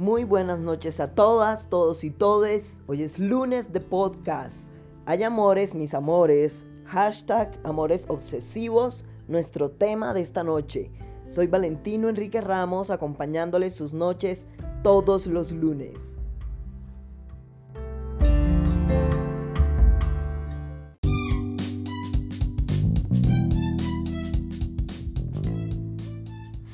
Muy buenas noches a todas, todos y todes. Hoy es lunes de podcast. Hay amores, mis amores. Hashtag amores obsesivos, nuestro tema de esta noche. Soy Valentino Enrique Ramos acompañándoles sus noches todos los lunes.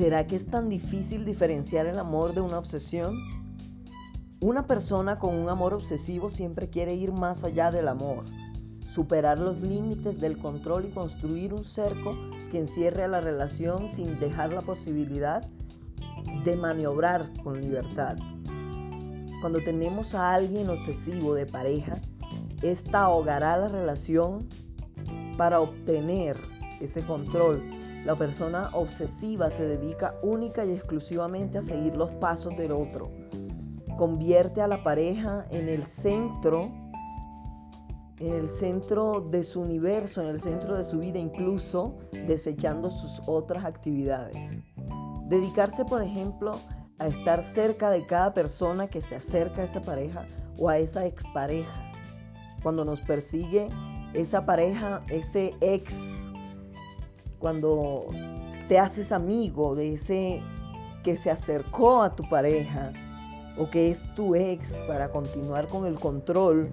¿Será que es tan difícil diferenciar el amor de una obsesión? Una persona con un amor obsesivo siempre quiere ir más allá del amor, superar los límites del control y construir un cerco que encierre a la relación sin dejar la posibilidad de maniobrar con libertad. Cuando tenemos a alguien obsesivo de pareja, esta ahogará la relación para obtener ese control la persona obsesiva se dedica única y exclusivamente a seguir los pasos del otro. Convierte a la pareja en el centro, en el centro de su universo, en el centro de su vida, incluso desechando sus otras actividades. Dedicarse, por ejemplo, a estar cerca de cada persona que se acerca a esa pareja o a esa expareja. Cuando nos persigue esa pareja, ese ex cuando te haces amigo de ese que se acercó a tu pareja o que es tu ex para continuar con el control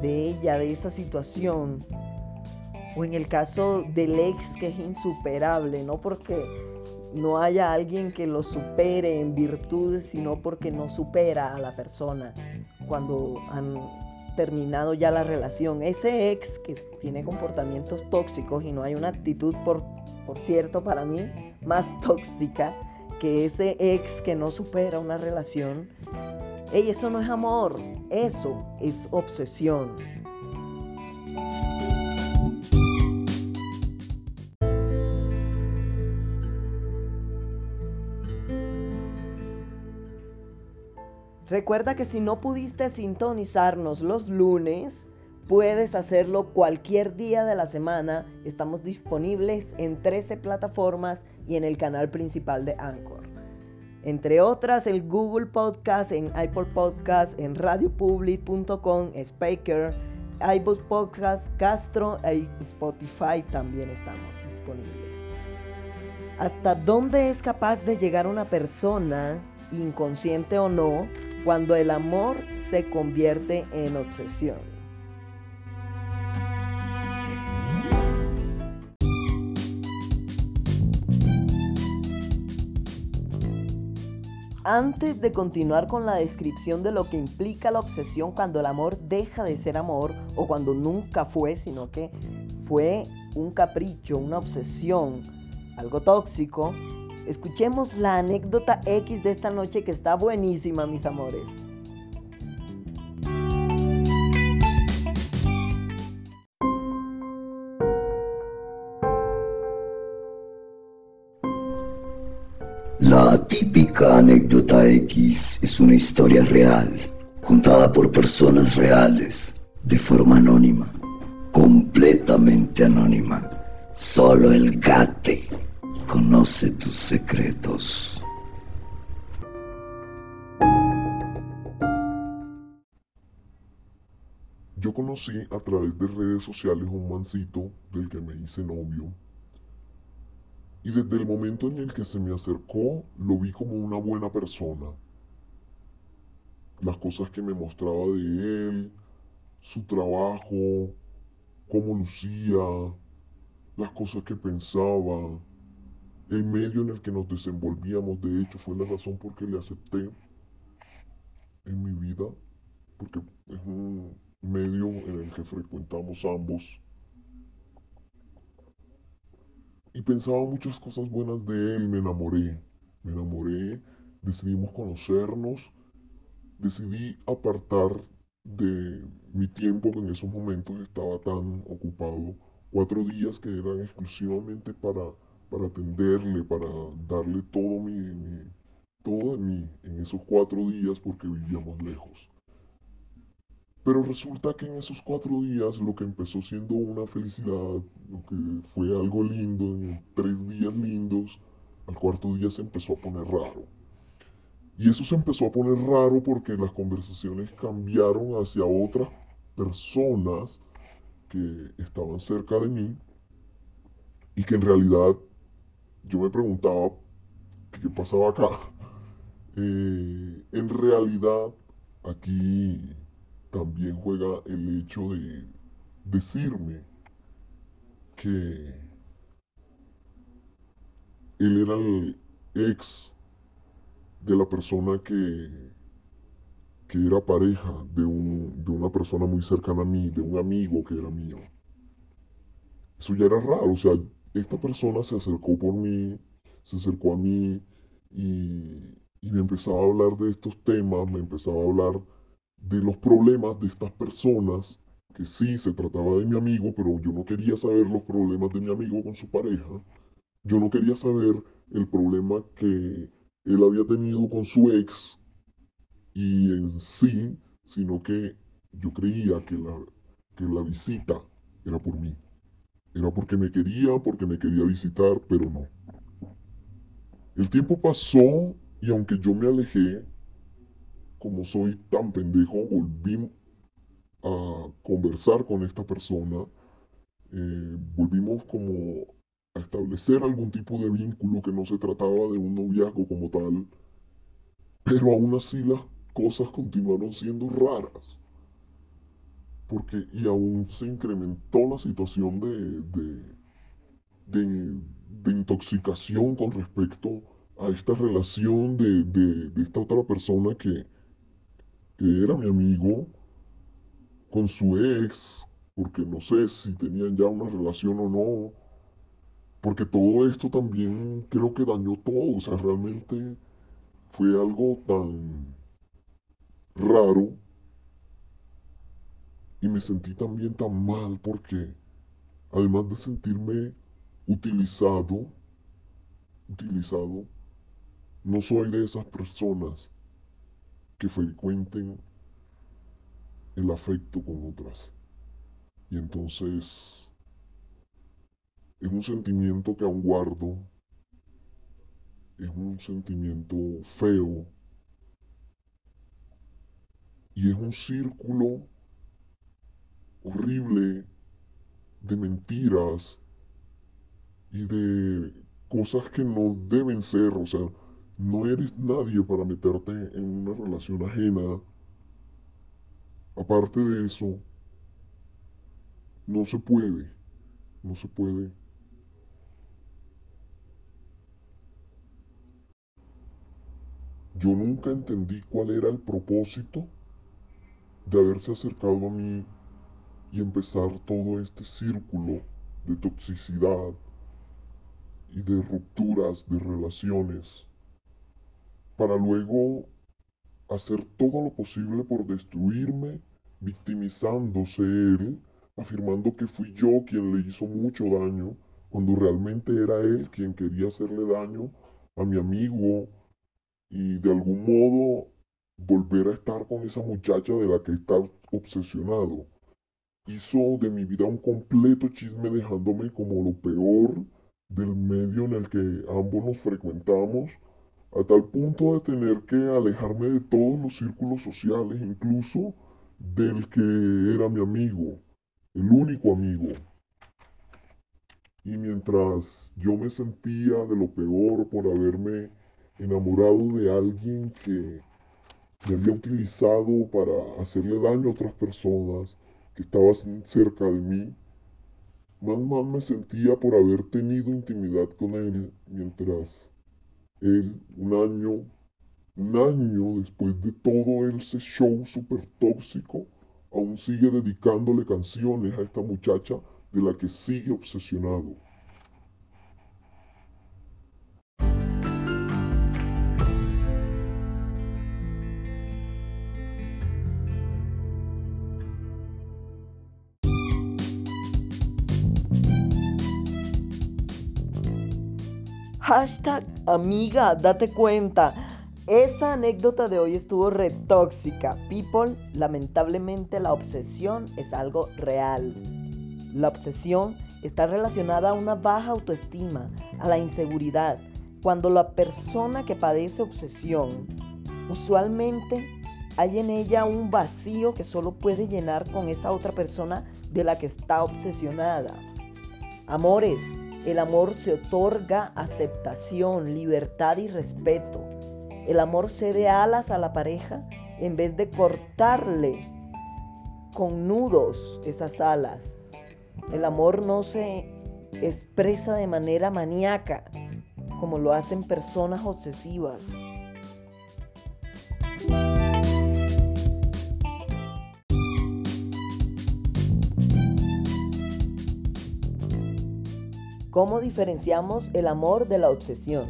de ella, de esa situación. O en el caso del ex que es insuperable, no porque no haya alguien que lo supere en virtudes, sino porque no supera a la persona cuando han terminado ya la relación. Ese ex que tiene comportamientos tóxicos y no hay una actitud, por, por cierto, para mí, más tóxica que ese ex que no supera una relación. Ey, eso no es amor, eso es obsesión. Recuerda que si no pudiste sintonizarnos los lunes, puedes hacerlo cualquier día de la semana. Estamos disponibles en 13 plataformas y en el canal principal de Anchor. Entre otras, el Google Podcast, en Apple Podcast, en radiopublic.com, Speaker, iBooks Podcast, Castro y Spotify también estamos disponibles. ¿Hasta dónde es capaz de llegar una persona, inconsciente o no, cuando el amor se convierte en obsesión. Antes de continuar con la descripción de lo que implica la obsesión cuando el amor deja de ser amor o cuando nunca fue, sino que fue un capricho, una obsesión, algo tóxico, Escuchemos la anécdota X de esta noche que está buenísima, mis amores. La típica anécdota X es una historia real, contada por personas reales, de forma anónima, completamente anónima. Solo el gate tus secretos. Yo conocí a través de redes sociales un mancito del que me hice novio. Y desde el momento en el que se me acercó, lo vi como una buena persona. Las cosas que me mostraba de él, su trabajo, cómo lucía, las cosas que pensaba, el medio en el que nos desenvolvíamos, de hecho, fue la razón por que le acepté en mi vida, porque es un medio en el que frecuentamos ambos. Y pensaba muchas cosas buenas de él, me enamoré, me enamoré, decidimos conocernos, decidí apartar de mi tiempo que en esos momentos estaba tan ocupado, cuatro días que eran exclusivamente para para atenderle, para darle todo mi, todo de mí en esos cuatro días porque vivíamos lejos. Pero resulta que en esos cuatro días lo que empezó siendo una felicidad, lo que fue algo lindo, en tres días lindos, al cuarto día se empezó a poner raro. Y eso se empezó a poner raro porque las conversaciones cambiaron hacia otras personas que estaban cerca de mí y que en realidad yo me preguntaba qué pasaba acá. Eh, en realidad aquí también juega el hecho de decirme que él era el ex de la persona que, que era pareja de, un, de una persona muy cercana a mí, de un amigo que era mío. Eso ya era raro, o sea, esta persona se acercó por mí, se acercó a mí y, y me empezaba a hablar de estos temas, me empezaba a hablar de los problemas de estas personas, que sí se trataba de mi amigo, pero yo no quería saber los problemas de mi amigo con su pareja. Yo no quería saber el problema que él había tenido con su ex y en sí, sino que yo creía que la, que la visita era por mí. Era porque me quería, porque me quería visitar, pero no. El tiempo pasó y aunque yo me alejé, como soy tan pendejo, volví a conversar con esta persona, eh, volvimos como a establecer algún tipo de vínculo que no se trataba de un noviazgo como tal, pero aún así las cosas continuaron siendo raras porque y aún se incrementó la situación de, de, intoxicación con respecto a esta relación de, esta otra persona que, que era mi amigo con su ex, porque no sé si tenían ya una relación o no, porque todo esto también creo que dañó todo, o sea, realmente fue algo tan raro y me sentí también tan mal porque, además de sentirme utilizado, utilizado, no soy de esas personas que frecuenten el afecto con otras. Y entonces es un sentimiento que aún guardo, es un sentimiento feo y es un círculo horrible de mentiras y de cosas que no deben ser, o sea, no eres nadie para meterte en una relación ajena. Aparte de eso, no se puede, no se puede. Yo nunca entendí cuál era el propósito de haberse acercado a mí y empezar todo este círculo de toxicidad y de rupturas de relaciones para luego hacer todo lo posible por destruirme, victimizándose él, afirmando que fui yo quien le hizo mucho daño, cuando realmente era él quien quería hacerle daño a mi amigo y de algún modo volver a estar con esa muchacha de la que está obsesionado hizo de mi vida un completo chisme dejándome como lo peor del medio en el que ambos nos frecuentamos, a tal punto de tener que alejarme de todos los círculos sociales, incluso del que era mi amigo, el único amigo. Y mientras yo me sentía de lo peor por haberme enamorado de alguien que me había utilizado para hacerle daño a otras personas, que estaba cerca de mí, más mal me sentía por haber tenido intimidad con él mientras él, un año, un año después de todo ese show super tóxico, aún sigue dedicándole canciones a esta muchacha de la que sigue obsesionado. Hashtag amiga, date cuenta. Esa anécdota de hoy estuvo retóxica. People, lamentablemente la obsesión es algo real. La obsesión está relacionada a una baja autoestima, a la inseguridad. Cuando la persona que padece obsesión Usualmente hay en ella un vacío que solo puede llenar con esa otra persona de la que está obsesionada. Amores, el amor se otorga aceptación, libertad y respeto. El amor cede alas a la pareja en vez de cortarle con nudos esas alas. El amor no se expresa de manera maníaca como lo hacen personas obsesivas. ¿Cómo diferenciamos el amor de la obsesión?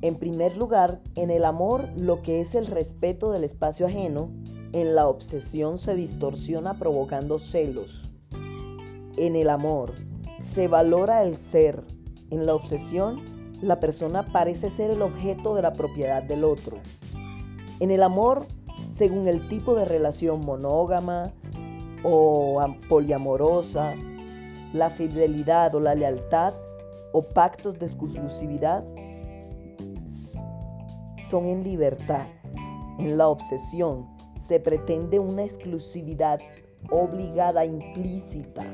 En primer lugar, en el amor lo que es el respeto del espacio ajeno, en la obsesión se distorsiona provocando celos. En el amor se valora el ser, en la obsesión la persona parece ser el objeto de la propiedad del otro. En el amor, según el tipo de relación monógama o poliamorosa, la fidelidad o la lealtad o pactos de exclusividad son en libertad. En la obsesión se pretende una exclusividad obligada, implícita.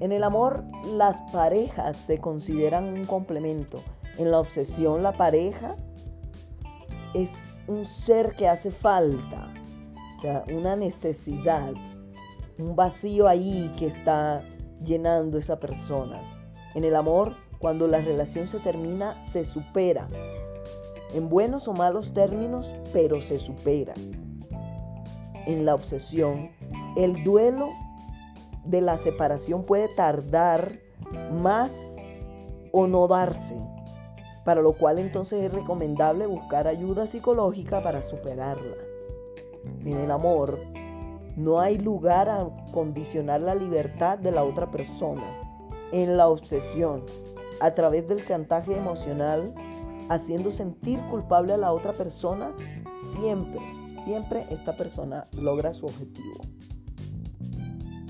En el amor, las parejas se consideran un complemento. En la obsesión, la pareja es un ser que hace falta, o sea, una necesidad, un vacío ahí que está llenando esa persona. En el amor, cuando la relación se termina, se supera. En buenos o malos términos, pero se supera. En la obsesión, el duelo de la separación puede tardar más o no darse, para lo cual entonces es recomendable buscar ayuda psicológica para superarla. En el amor no hay lugar a condicionar la libertad de la otra persona. En la obsesión, a través del chantaje emocional, haciendo sentir culpable a la otra persona, siempre, siempre esta persona logra su objetivo.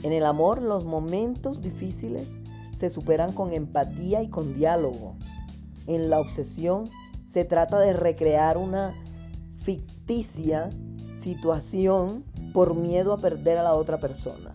En el amor, los momentos difíciles se superan con empatía y con diálogo. En la obsesión, se trata de recrear una ficticia situación por miedo a perder a la otra persona.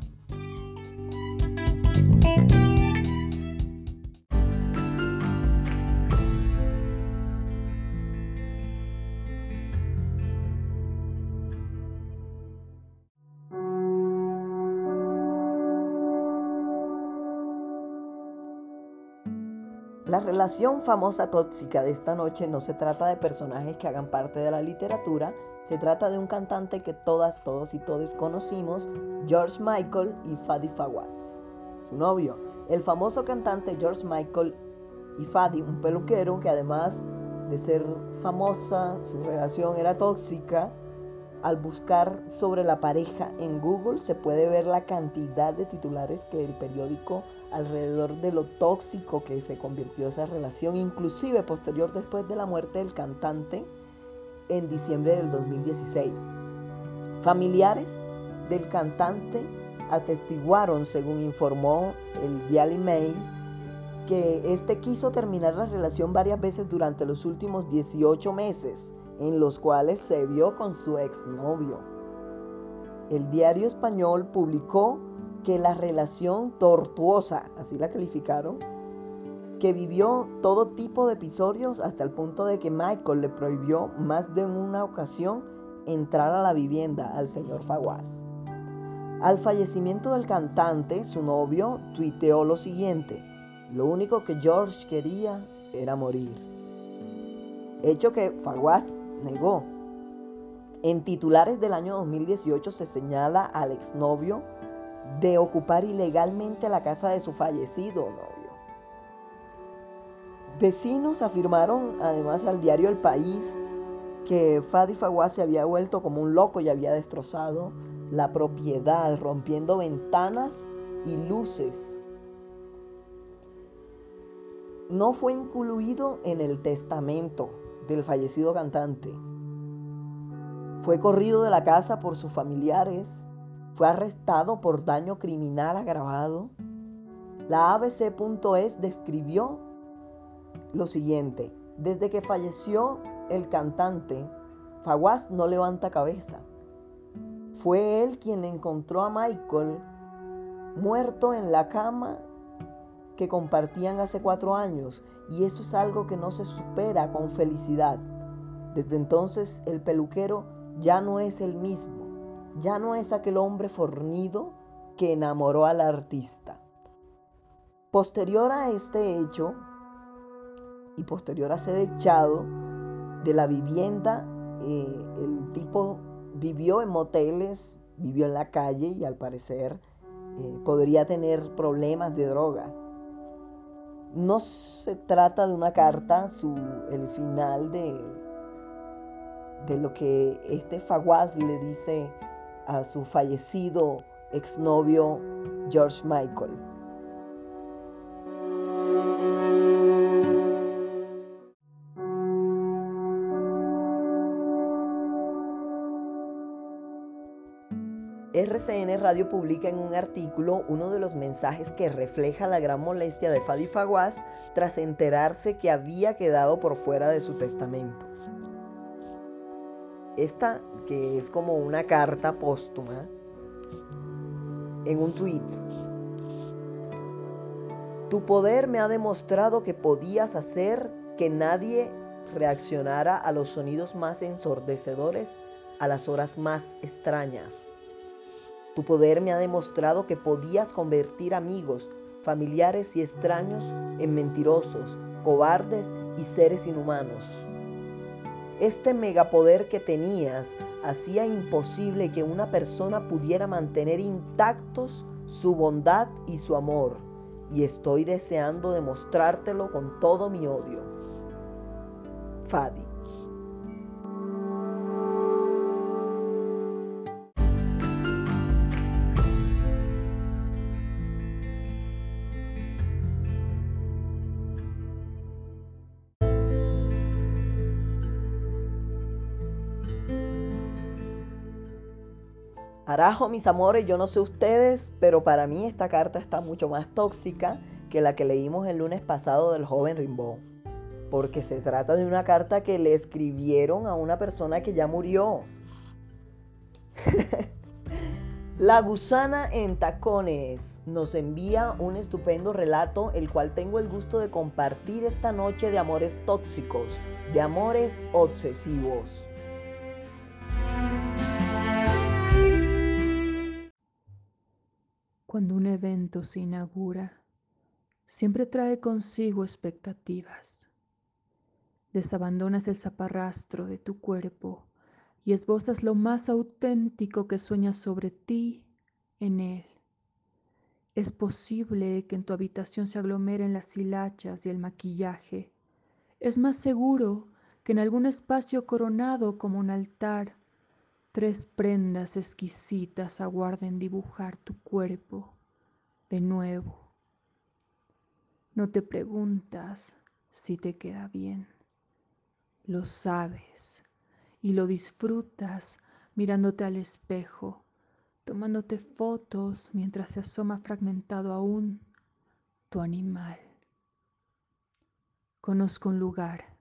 La relación famosa tóxica de esta noche no se trata de personajes que hagan parte de la literatura, se trata de un cantante que todas, todos y todos conocimos, George Michael y Fadi Fawaz, su novio. El famoso cantante George Michael y Fadi, un peluquero que además de ser famosa, su relación era tóxica, al buscar sobre la pareja en Google se puede ver la cantidad de titulares que el periódico alrededor de lo tóxico que se convirtió esa relación, inclusive posterior después de la muerte del cantante en diciembre del 2016. Familiares del cantante atestiguaron, según informó el Daily Mail, que este quiso terminar la relación varias veces durante los últimos 18 meses en los cuales se vio con su exnovio. El diario español publicó que la relación tortuosa, así la calificaron, que vivió todo tipo de episodios hasta el punto de que Michael le prohibió más de una ocasión entrar a la vivienda al señor Fawaz. Al fallecimiento del cantante, su novio tuiteó lo siguiente, lo único que George quería era morir. Hecho que Fawaz negó. En titulares del año 2018 se señala al exnovio de ocupar ilegalmente la casa de su fallecido novio. Vecinos afirmaron además al diario El País que Fadi Fawaz se había vuelto como un loco y había destrozado la propiedad, rompiendo ventanas y luces. No fue incluido en el testamento del fallecido cantante. Fue corrido de la casa por sus familiares, fue arrestado por daño criminal agravado. La ABC.es describió lo siguiente, desde que falleció el cantante, Fawaz no levanta cabeza. Fue él quien encontró a Michael muerto en la cama que compartían hace cuatro años y eso es algo que no se supera con felicidad. Desde entonces el peluquero ya no es el mismo, ya no es aquel hombre fornido que enamoró al artista. Posterior a este hecho y posterior a ser echado de la vivienda, eh, el tipo vivió en moteles, vivió en la calle y al parecer eh, podría tener problemas de drogas. No se trata de una carta, su, el final de, de lo que este Fawaz le dice a su fallecido exnovio George Michael. RCN Radio publica en un artículo uno de los mensajes que refleja la gran molestia de Fadi Fawaz tras enterarse que había quedado por fuera de su testamento. Esta, que es como una carta póstuma, en un tweet. Tu poder me ha demostrado que podías hacer que nadie reaccionara a los sonidos más ensordecedores a las horas más extrañas. Tu poder me ha demostrado que podías convertir amigos, familiares y extraños en mentirosos, cobardes y seres inhumanos. Este megapoder que tenías hacía imposible que una persona pudiera mantener intactos su bondad y su amor, y estoy deseando demostrártelo con todo mi odio. Fadi. Arajo, mis amores, yo no sé ustedes, pero para mí esta carta está mucho más tóxica que la que leímos el lunes pasado del joven Rimbaud. Porque se trata de una carta que le escribieron a una persona que ya murió. La gusana en tacones nos envía un estupendo relato, el cual tengo el gusto de compartir esta noche de amores tóxicos, de amores obsesivos. Cuando un evento se inaugura, siempre trae consigo expectativas. Desabandonas el zaparrastro de tu cuerpo y esbozas lo más auténtico que sueñas sobre ti en él. Es posible que en tu habitación se aglomeren las hilachas y el maquillaje. Es más seguro que en algún espacio coronado como un altar Tres prendas exquisitas aguarden dibujar tu cuerpo de nuevo. No te preguntas si te queda bien. Lo sabes y lo disfrutas mirándote al espejo, tomándote fotos mientras se asoma fragmentado aún tu animal. Conozco un lugar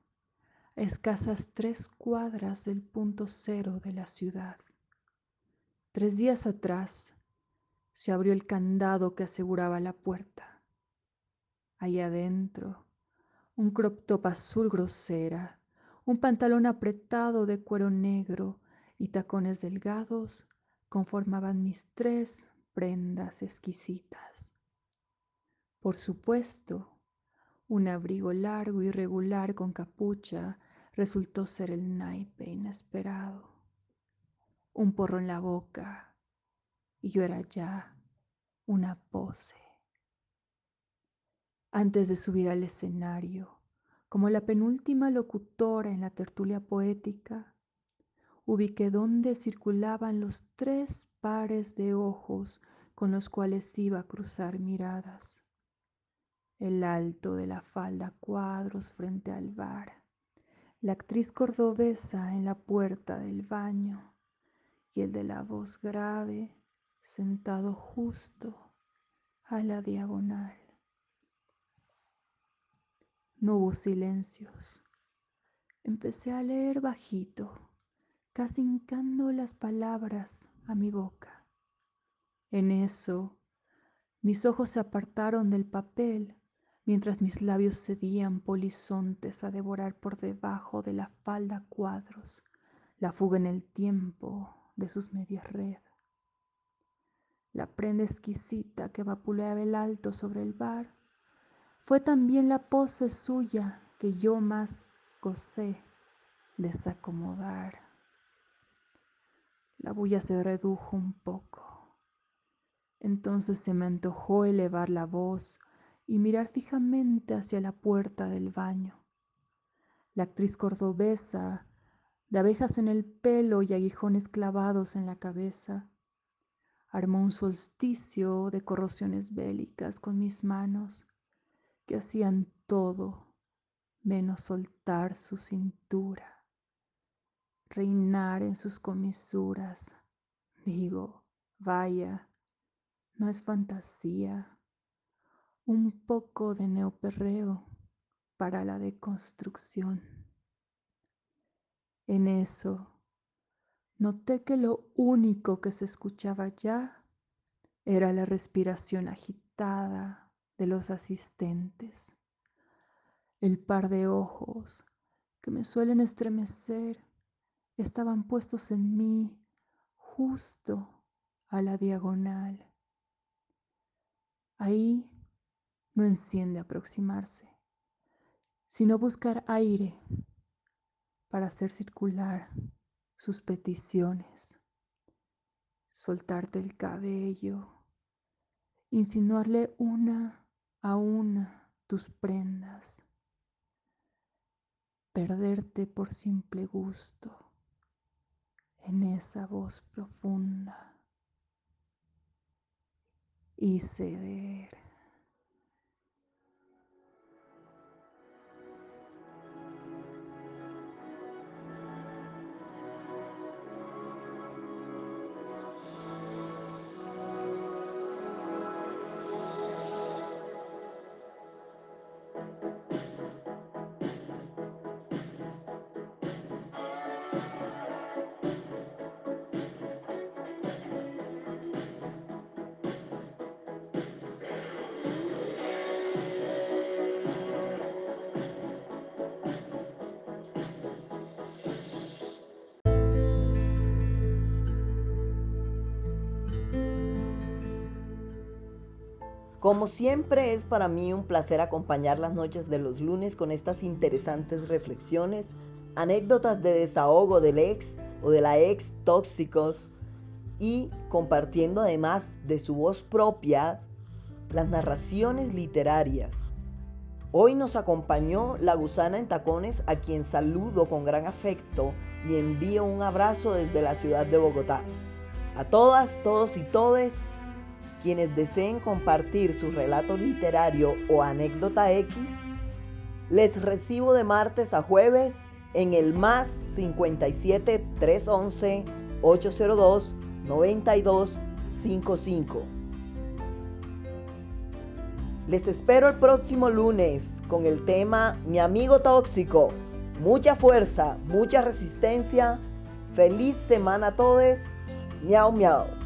escasas tres cuadras del punto cero de la ciudad. Tres días atrás se abrió el candado que aseguraba la puerta. Allá adentro, un crop top azul grosera, un pantalón apretado de cuero negro y tacones delgados conformaban mis tres prendas exquisitas. Por supuesto, un abrigo largo y regular con capucha resultó ser el naipe inesperado. Un porro en la boca y yo era ya una pose. Antes de subir al escenario, como la penúltima locutora en la tertulia poética, ubiqué dónde circulaban los tres pares de ojos con los cuales iba a cruzar miradas. El alto de la falda cuadros frente al bar la actriz cordobesa en la puerta del baño y el de la voz grave sentado justo a la diagonal. No hubo silencios. empecé a leer bajito, casi hincando las palabras a mi boca. En eso, mis ojos se apartaron del papel mientras mis labios cedían polizontes a devorar por debajo de la falda cuadros, la fuga en el tiempo de sus medias red. La prenda exquisita que vapuleaba el alto sobre el bar fue también la pose suya que yo más gocé desacomodar. La bulla se redujo un poco. Entonces se me antojó elevar la voz y mirar fijamente hacia la puerta del baño. La actriz cordobesa, de abejas en el pelo y aguijones clavados en la cabeza, armó un solsticio de corrosiones bélicas con mis manos que hacían todo menos soltar su cintura, reinar en sus comisuras. Digo, vaya, no es fantasía un poco de neoperreo para la deconstrucción. En eso, noté que lo único que se escuchaba ya era la respiración agitada de los asistentes. El par de ojos que me suelen estremecer estaban puestos en mí justo a la diagonal. Ahí no enciende aproximarse, sino buscar aire para hacer circular sus peticiones, soltarte el cabello, insinuarle una a una tus prendas, perderte por simple gusto en esa voz profunda y ceder. Como siempre es para mí un placer acompañar las noches de los lunes con estas interesantes reflexiones, anécdotas de desahogo del ex o de la ex tóxicos y compartiendo además de su voz propia las narraciones literarias. Hoy nos acompañó la gusana en tacones a quien saludo con gran afecto y envío un abrazo desde la ciudad de Bogotá. A todas, todos y todes, quienes deseen compartir su relato literario o anécdota X, les recibo de martes a jueves en el más 57 311 802 9255. Les espero el próximo lunes con el tema Mi amigo tóxico. Mucha fuerza, mucha resistencia. Feliz semana a todos. Miau, miau.